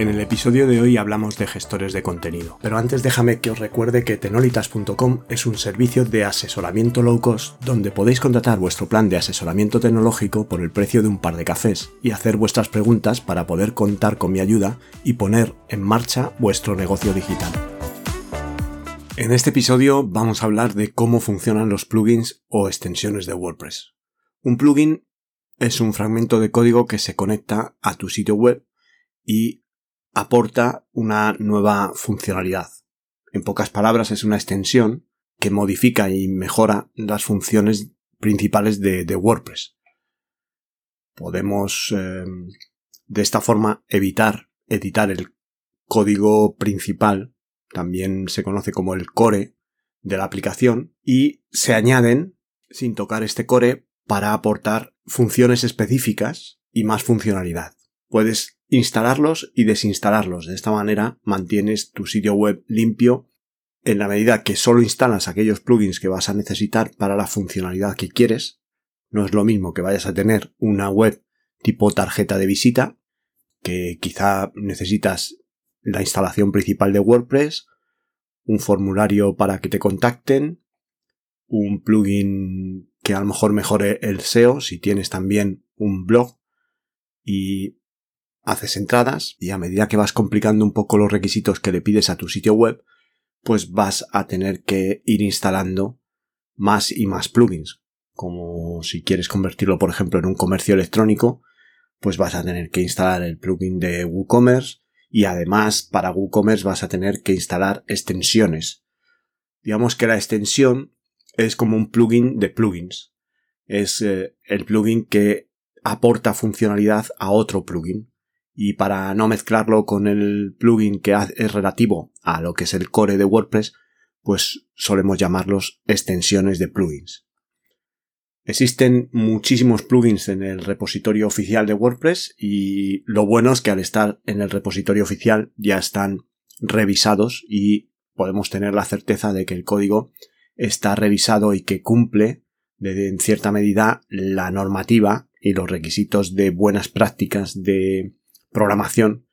En el episodio de hoy hablamos de gestores de contenido, pero antes déjame que os recuerde que tenolitas.com es un servicio de asesoramiento low cost donde podéis contratar vuestro plan de asesoramiento tecnológico por el precio de un par de cafés y hacer vuestras preguntas para poder contar con mi ayuda y poner en marcha vuestro negocio digital. En este episodio vamos a hablar de cómo funcionan los plugins o extensiones de WordPress. Un plugin es un fragmento de código que se conecta a tu sitio web y aporta una nueva funcionalidad. En pocas palabras, es una extensión que modifica y mejora las funciones principales de, WordPress. Podemos eh, de esta forma evitar editar el código principal, también se conoce como el core de la aplicación, y se añaden, sin tocar este core, para aportar funciones específicas y más funcionalidad. Puedes instalarlos y desinstalarlos. De esta manera mantienes tu sitio web limpio en la medida que solo instalas aquellos plugins que vas a necesitar para la funcionalidad que quieres. No es lo mismo que vayas a tener una web tipo tarjeta de visita, que quizá necesitas la instalación principal de WordPress, un formulario para que te contacten, un plugin que a lo mejor mejore el SEO si tienes también un blog y haces entradas y a medida que vas complicando un poco los requisitos que le pides a tu sitio web, pues vas a tener que ir instalando más y más plugins. Como si quieres convertirlo, por ejemplo, en un comercio electrónico, pues vas a tener que instalar el plugin de WooCommerce y además para WooCommerce vas a tener que instalar extensiones. Digamos que la extensión es como un plugin de plugins. Es eh, el plugin que aporta funcionalidad a otro plugin y para no mezclarlo con el plugin que es relativo a lo que es el core de WordPress, pues solemos llamarlos extensiones de plugins. Existen muchísimos plugins en el repositorio oficial de WordPress y lo bueno es que al estar en el repositorio oficial ya están revisados y podemos tener la certeza de que el código está revisado y que cumple de, en cierta medida la normativa y los requisitos de buenas prácticas de programación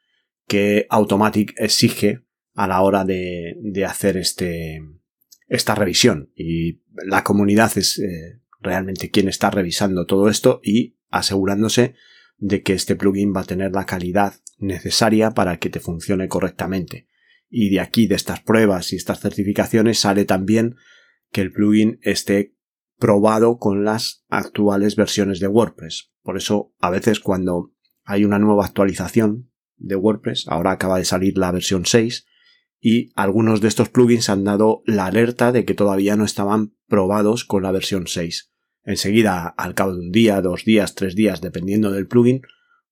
que Automatic exige a la hora de, hacer este, esta revisión. Y la comunidad es eh, realmente quien está revisando todo esto y asegurándose de que este plugin va a tener la calidad necesaria para que te funcione correctamente. Y de aquí, de estas pruebas y estas certificaciones, sale también que el plugin esté probado con las actuales versiones de WordPress. Por eso, a veces cuando hay una nueva actualización de WordPress, ahora acaba de salir la versión 6 y algunos de estos plugins han dado la alerta de que todavía no estaban probados con la versión 6. Enseguida, al cabo de un día, dos días, tres días, dependiendo del plugin,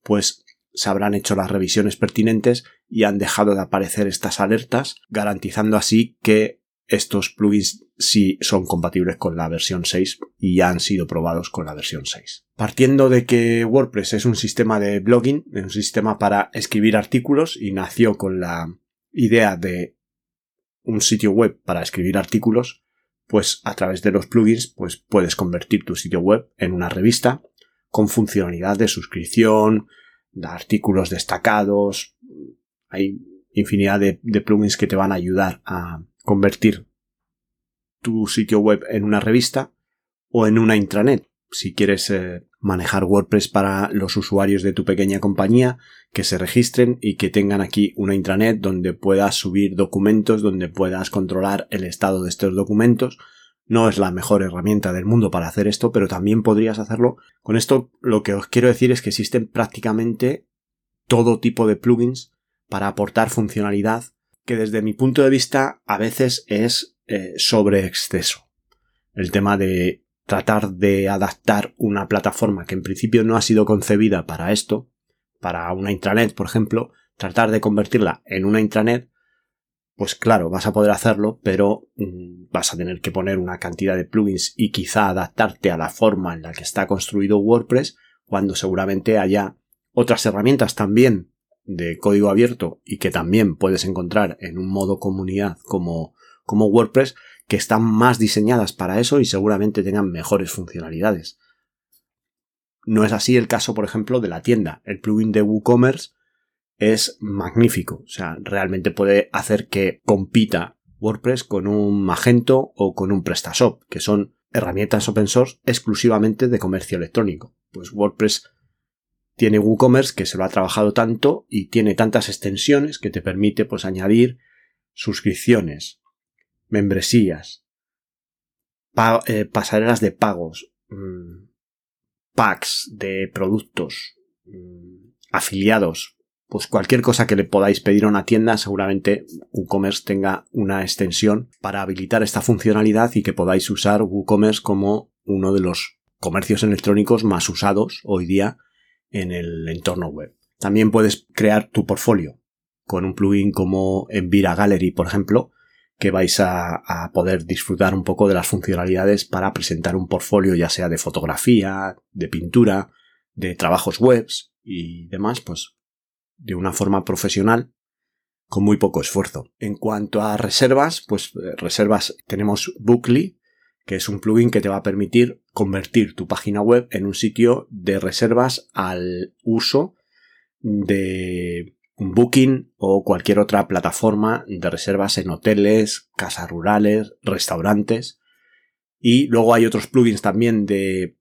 pues se habrán hecho las revisiones pertinentes y han dejado de aparecer estas alertas, garantizando así que estos plugins sí son compatibles con la versión 6 y ya han sido probados con la versión 6. Partiendo de que WordPress es un sistema de blogging, un sistema para escribir artículos y nació con la idea de un sitio web para escribir artículos, pues a través de los plugins pues puedes convertir tu sitio web en una revista con funcionalidad de suscripción, de artículos destacados, hay infinidad de, de plugins que te van a ayudar a convertir tu sitio web en una revista o en una intranet. Si quieres eh, manejar WordPress para los usuarios de tu pequeña compañía, que se registren y que tengan aquí una intranet donde puedas subir documentos, donde puedas controlar el estado de estos documentos. No es la mejor herramienta del mundo para hacer esto, pero también podrías hacerlo. Con esto lo que os quiero decir es que existen prácticamente todo tipo de plugins para aportar funcionalidad que desde mi punto de vista a veces es eh, sobre exceso. El tema de tratar de adaptar una plataforma que en principio no ha sido concebida para esto, para una intranet, por ejemplo, tratar de convertirla en una intranet, pues claro, vas a poder hacerlo, pero mm, vas a tener que poner una cantidad de plugins y quizá adaptarte a la forma en la que está construido WordPress, cuando seguramente haya otras herramientas también de código abierto y que también puedes encontrar en un modo comunidad como, como WordPress que están más diseñadas para eso y seguramente tengan mejores funcionalidades. No es así el caso, por ejemplo, de la tienda. El plugin de WooCommerce es magnífico. O sea, realmente puede hacer que compita WordPress con un Magento o con un PrestaShop, que son herramientas open source exclusivamente de comercio electrónico. Pues WordPress tiene WooCommerce que se lo ha trabajado tanto y tiene tantas extensiones que te permite pues añadir suscripciones, membresías, eh, pasarelas de pagos, mm, packs de productos, mm, afiliados, pues cualquier cosa que le podáis pedir a una tienda, seguramente WooCommerce tenga una extensión para habilitar esta funcionalidad y que podáis usar WooCommerce como uno de los comercios electrónicos más usados hoy día en el entorno web. También puedes crear tu portfolio con un plugin como Envira Gallery, por ejemplo, que vais a, poder disfrutar un poco de las funcionalidades para presentar un portfolio ya sea de fotografía, de pintura, de trabajos webs y demás, pues de una forma profesional con muy poco esfuerzo. En cuanto a reservas, pues eh, reservas tenemos Bookly, que es un plugin que te va a permitir convertir tu página web en un sitio de reservas al uso de un Booking o cualquier otra plataforma de reservas en hoteles, casas rurales, restaurantes. Y luego hay otros plugins también de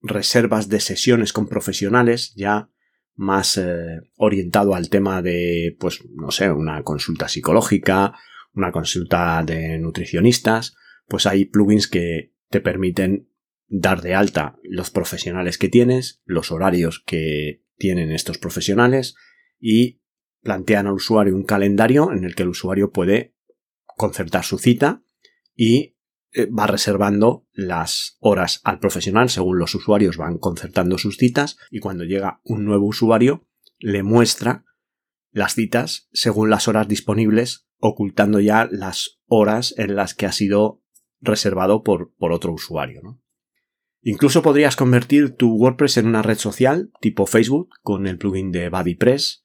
reservas de sesiones con profesionales, ya más eh, orientado al tema de, pues, no sé, una consulta psicológica, una consulta de nutricionistas, pues hay plugins que te permiten dar de alta los profesionales que tienes, los horarios que tienen estos profesionales y plantean al usuario un calendario en el que el usuario puede concertar su cita y eh, va reservando las horas al profesional según los usuarios van concertando sus citas y cuando llega un nuevo usuario le muestra las citas según las horas disponibles ocultando ya las horas en las que ha sido reservado por, por otro usuario. Incluso podrías convertir tu WordPress en una red social tipo Facebook con el plugin de BuddyPress.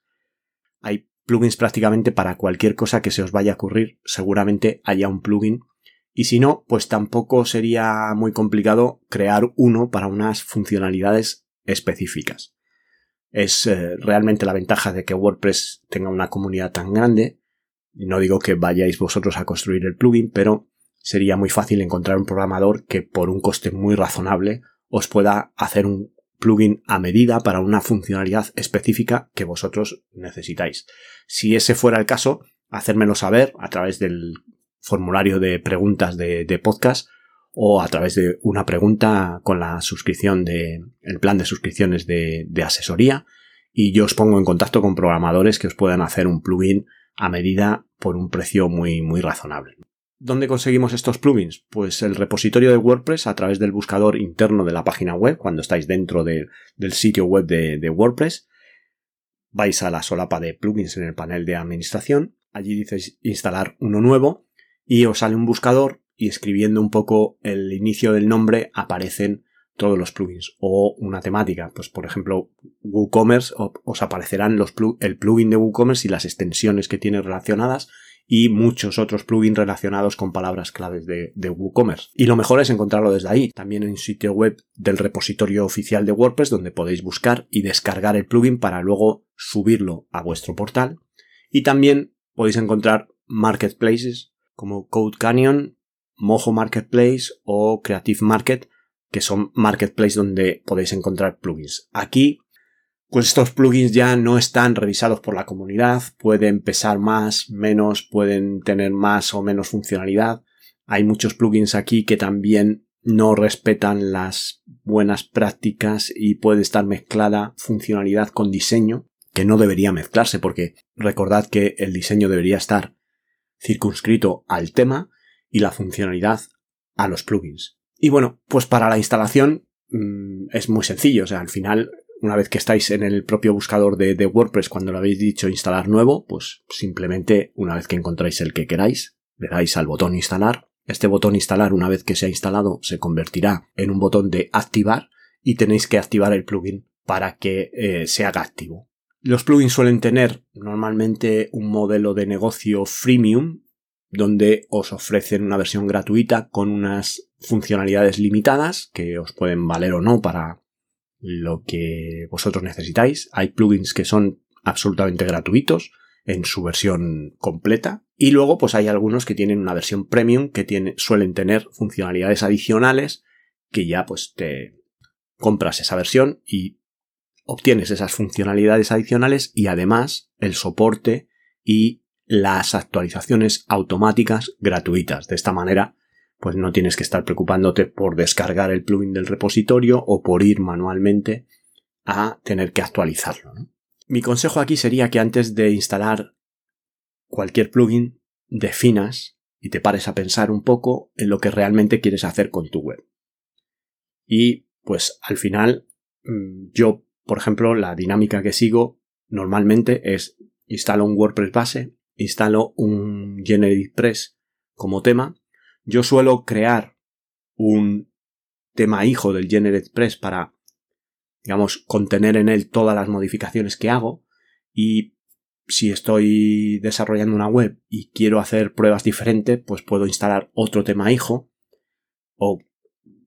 Hay plugins prácticamente para cualquier cosa que se os vaya a ocurrir. Seguramente haya un plugin y si no, pues tampoco sería muy complicado crear uno para unas funcionalidades específicas. Es eh, realmente la ventaja de que WordPress tenga una comunidad tan grande. No digo que vayáis vosotros a construir el plugin, pero sería muy fácil encontrar un programador que por un coste muy razonable os pueda hacer un plugin a medida para una funcionalidad específica que vosotros necesitáis. Si ese fuera el caso, hacérmelo saber a través del formulario de preguntas de, podcast o a través de una pregunta con la suscripción de el plan de suscripciones de, de, asesoría y yo os pongo en contacto con programadores que os puedan hacer un plugin a medida por un precio muy muy razonable. ¿Dónde conseguimos estos plugins? Pues el repositorio de WordPress a través del buscador interno de la página web cuando estáis dentro del sitio web de, de WordPress. Vais a la solapa de plugins en el panel de administración. Allí dices instalar uno nuevo y os sale un buscador y escribiendo un poco el inicio del nombre aparecen todos los plugins o una temática, pues por ejemplo WooCommerce os aparecerán el plugin de WooCommerce y las extensiones que tiene relacionadas y muchos otros plugins relacionados con palabras claves de, WooCommerce. Y lo mejor es encontrarlo desde ahí, también en un sitio web del repositorio oficial de WordPress donde podéis buscar y descargar el plugin para luego subirlo a vuestro portal. Y también podéis encontrar marketplaces como Code Canyon, Mojo Marketplace o Creative Market, que son marketplaces donde podéis encontrar plugins. Aquí, pues estos plugins ya no están revisados por la comunidad, pueden pesar más, menos, pueden tener más o menos funcionalidad. Hay muchos plugins aquí que también no respetan las buenas prácticas y puede estar mezclada funcionalidad con diseño, que no debería mezclarse porque recordad que el diseño debería estar circunscrito al tema y la funcionalidad a los plugins. Y bueno, pues para la instalación mm, es muy sencillo, o sea, al final una vez que estáis en el propio buscador de, WordPress cuando lo habéis dicho instalar nuevo, pues simplemente una vez que encontráis el que queráis, le dais al botón instalar. Este botón instalar una vez que se ha instalado se convertirá en un botón de activar y tenéis que activar el plugin para que eh, se haga activo. Los plugins suelen tener normalmente un modelo de negocio freemium donde os ofrecen una versión gratuita con unas funcionalidades limitadas que os pueden valer o no para lo que vosotros necesitáis. Hay plugins que son absolutamente gratuitos en su versión completa y luego pues hay algunos que tienen una versión premium que suelen tener funcionalidades adicionales que ya pues te compras esa versión y obtienes esas funcionalidades adicionales y además el soporte y las actualizaciones automáticas gratuitas. De esta manera, pues no tienes que estar preocupándote por descargar el plugin del repositorio o por ir manualmente a tener que actualizarlo. Mi consejo aquí sería que antes de instalar cualquier plugin, definas y te pares a pensar un poco en lo que realmente quieres hacer con tu web. Y pues al final mm, yo por ejemplo, la dinámica que sigo normalmente es instalo un WordPress base, instalo un GeneratePress como tema. Yo suelo crear un tema hijo del GeneratePress para, digamos, contener en él todas las modificaciones que hago. Y si estoy desarrollando una web y quiero hacer pruebas diferentes, pues puedo instalar otro tema hijo o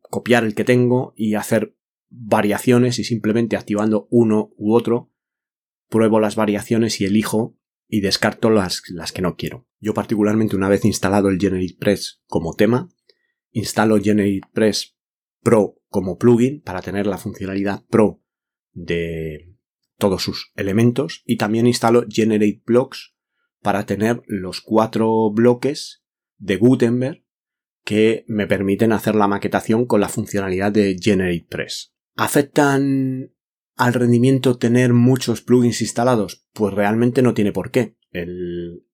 copiar el que tengo y hacer variaciones y simplemente activando uno u otro, pruebo las variaciones y elijo y descarto las, las que no quiero. Yo particularmente una vez instalado el GeneratePress como tema, instalo GeneratePress Pro como plugin para tener la funcionalidad Pro de todos sus elementos y también instalo GenerateBlocks para tener los cuatro bloques de Gutenberg que me permiten hacer la maquetación con la funcionalidad de GeneratePress. ¿Afectan al rendimiento tener muchos plugins instalados? Pues realmente no tiene por qué. El,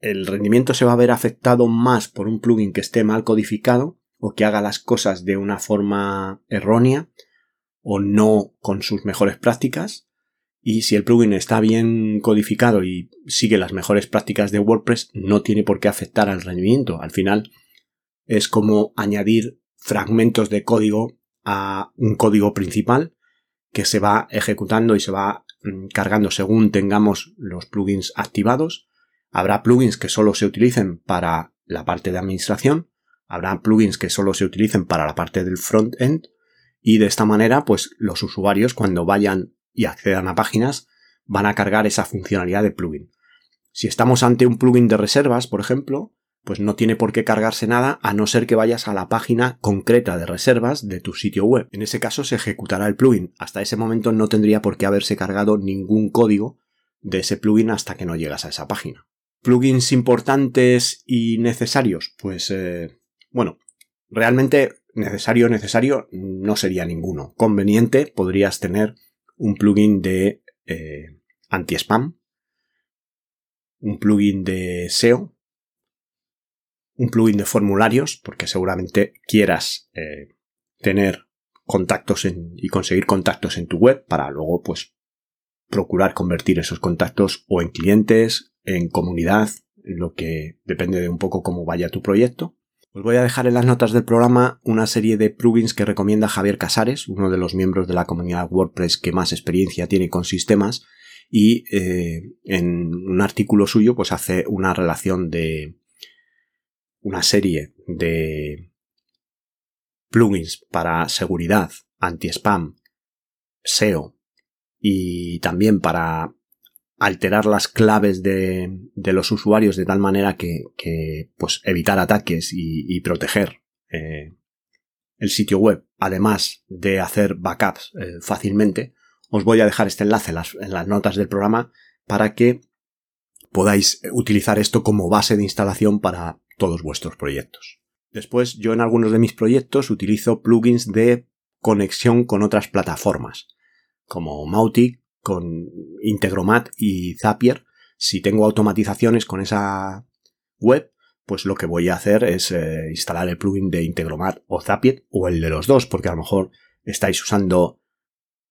rendimiento se va a ver afectado más por un plugin que esté mal codificado o que haga las cosas de una forma errónea o no con sus mejores prácticas. Y si el plugin está bien codificado y sigue las mejores prácticas de WordPress, no tiene por qué afectar al rendimiento. Al final es como añadir fragmentos de código a un código principal que se va ejecutando y se va mm, cargando según tengamos los plugins activados. Habrá plugins que solo se utilicen para la parte de administración, habrá plugins que solo se utilicen para la parte del front-end y de esta manera pues los usuarios cuando vayan y accedan a páginas van a cargar esa funcionalidad de plugin. Si estamos ante un plugin de reservas, por ejemplo, pues no tiene por qué cargarse nada a no ser que vayas a la página concreta de reservas de tu sitio web. En ese caso se ejecutará el plugin. Hasta ese momento no tendría por qué haberse cargado ningún código de ese plugin hasta que no llegas a esa página. Plugins importantes y necesarios, pues eh, bueno, realmente necesario, necesario no sería ninguno. Conveniente podrías tener un plugin de eh, anti-spam, un plugin de SEO, un plugin de formularios, porque seguramente quieras eh, tener contactos en, y conseguir contactos en tu web para luego, pues, procurar convertir esos contactos o en clientes, en comunidad, lo que depende de un poco cómo vaya tu proyecto. Os voy a dejar en las notas del programa una serie de plugins que recomienda Javier Casares, uno de los miembros de la comunidad WordPress que más experiencia tiene con sistemas, y eh, en un artículo suyo pues hace una relación de, una serie de plugins para seguridad, anti-spam, SEO y también para alterar las claves de, los usuarios de tal manera que, pues evitar ataques y, proteger eh, el sitio web, además de hacer backups eh, fácilmente, os voy a dejar este enlace en las notas del programa para que podáis utilizar esto como base de instalación para todos vuestros proyectos. Después, yo en algunos de mis proyectos utilizo plugins de conexión con otras plataformas, como Mautic, con Integromat y Zapier. Si tengo automatizaciones con esa web, pues lo que voy a hacer es eh, instalar el plugin de Integromat o Zapier o el de los dos, porque a lo mejor estáis usando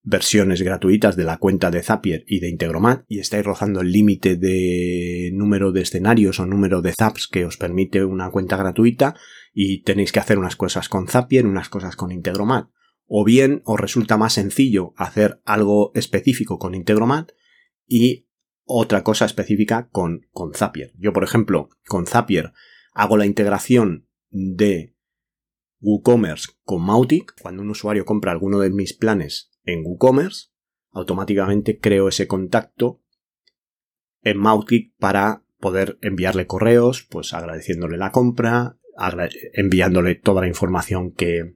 versiones gratuitas de la cuenta de Zapier y de Integromat y estáis rozando el límite de número de escenarios o número de zaps que os permite una cuenta gratuita y tenéis que hacer unas cosas con Zapier, unas cosas con Integromat. O bien os resulta más sencillo hacer algo específico con Integromat y otra cosa específica con, con Zapier. Yo, por ejemplo, con Zapier hago la integración de WooCommerce con Mautic. Cuando un usuario compra alguno de mis planes en WooCommerce, automáticamente creo ese contacto en Mautic para poder enviarle correos, pues agradeciéndole la compra, enviándole toda la información que,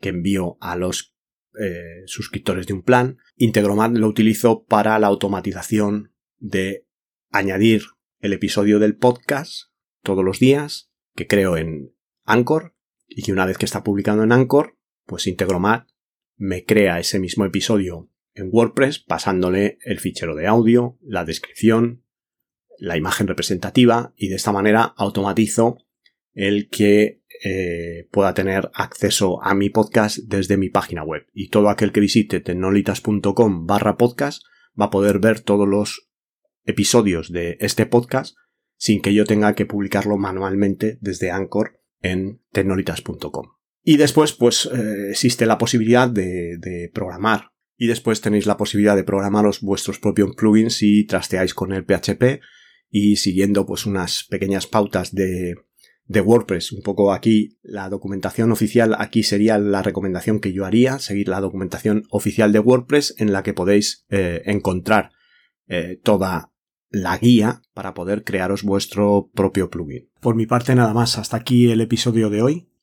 que envío a los eh, suscriptores de un plan. Integromat lo utilizo para la automatización de añadir el episodio del podcast todos los días que creo en Anchor y que una vez que está publicado en Anchor, pues Integromat me crea ese mismo episodio en WordPress pasándole el fichero de audio, la descripción, la imagen representativa y de esta manera automatizo el que eh, pueda tener acceso a mi podcast desde mi página web. Y todo aquel que visite tecnolitas.com barra podcast va a poder ver todos los episodios de este podcast sin que yo tenga que publicarlo manualmente desde Anchor en tecnolitas.com. Y después, pues, eh, existe la posibilidad de, programar. Y después tenéis la posibilidad de programaros vuestros propios plugins si trasteáis con el PHP y siguiendo pues unas pequeñas pautas de, de WordPress. Un poco aquí la documentación oficial, aquí sería la recomendación que yo haría, seguir la documentación oficial de WordPress en la que podéis eh, encontrar eh, toda la guía para poder crearos vuestro propio plugin. Por mi parte nada más, hasta aquí el episodio de hoy.